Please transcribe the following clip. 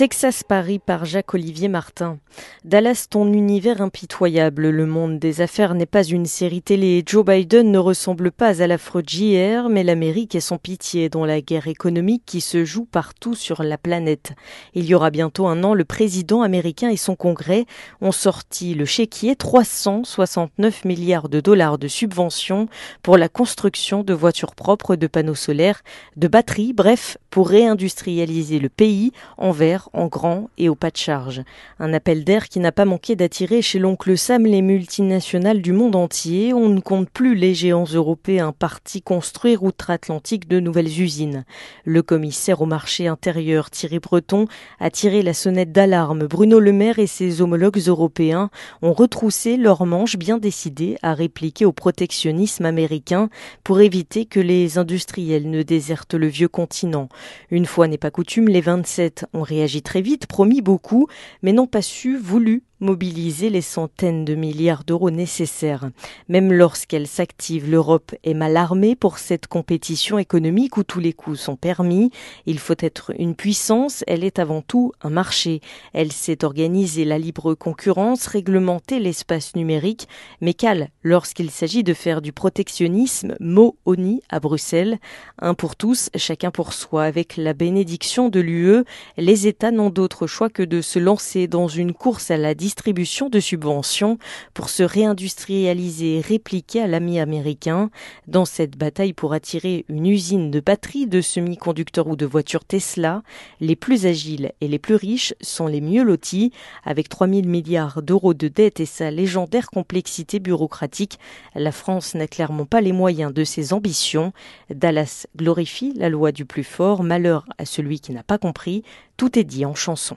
Texas Paris par Jacques-Olivier Martin. Dallas, ton univers impitoyable. Le monde des affaires n'est pas une série télé. Joe Biden ne ressemble pas à l'affreux JR, mais l'Amérique est son pitié dans la guerre économique qui se joue partout sur la planète. Il y aura bientôt un an, le président américain et son congrès ont sorti le chéquier 369 milliards de dollars de subventions pour la construction de voitures propres, de panneaux solaires, de batteries, bref, pour réindustrialiser le pays en vert en grand et au pas de charge. Un appel d'air qui n'a pas manqué d'attirer chez l'oncle Sam les multinationales du monde entier. On ne compte plus les géants européens partis construire outre-Atlantique de nouvelles usines. Le commissaire au marché intérieur Thierry Breton a tiré la sonnette d'alarme. Bruno Le Maire et ses homologues européens ont retroussé leurs manches bien décidés à répliquer au protectionnisme américain pour éviter que les industriels ne désertent le vieux continent. Une fois n'est pas coutume, les 27 ont réagi très vite, promis beaucoup, mais n'ont pas su, voulu mobiliser les centaines de milliards d'euros nécessaires. Même lorsqu'elle s'active, l'Europe est mal armée pour cette compétition économique où tous les coups sont permis. Il faut être une puissance, elle est avant tout un marché. Elle sait organiser la libre concurrence, réglementer l'espace numérique, mais cale lorsqu'il s'agit de faire du protectionnisme mot oni à Bruxelles. Un pour tous, chacun pour soi. Avec la bénédiction de l'UE, les États n'ont d'autre choix que de se lancer dans une course à la distribution de subventions pour se réindustrialiser et répliquer à l'ami américain. Dans cette bataille pour attirer une usine de batteries, de semi-conducteurs ou de voitures Tesla, les plus agiles et les plus riches sont les mieux lotis. Avec 3000 milliards d'euros de dettes et sa légendaire complexité bureaucratique, la France n'a clairement pas les moyens de ses ambitions. Dallas glorifie la loi du plus fort, malheur à celui qui n'a pas compris. Tout est dit en chanson.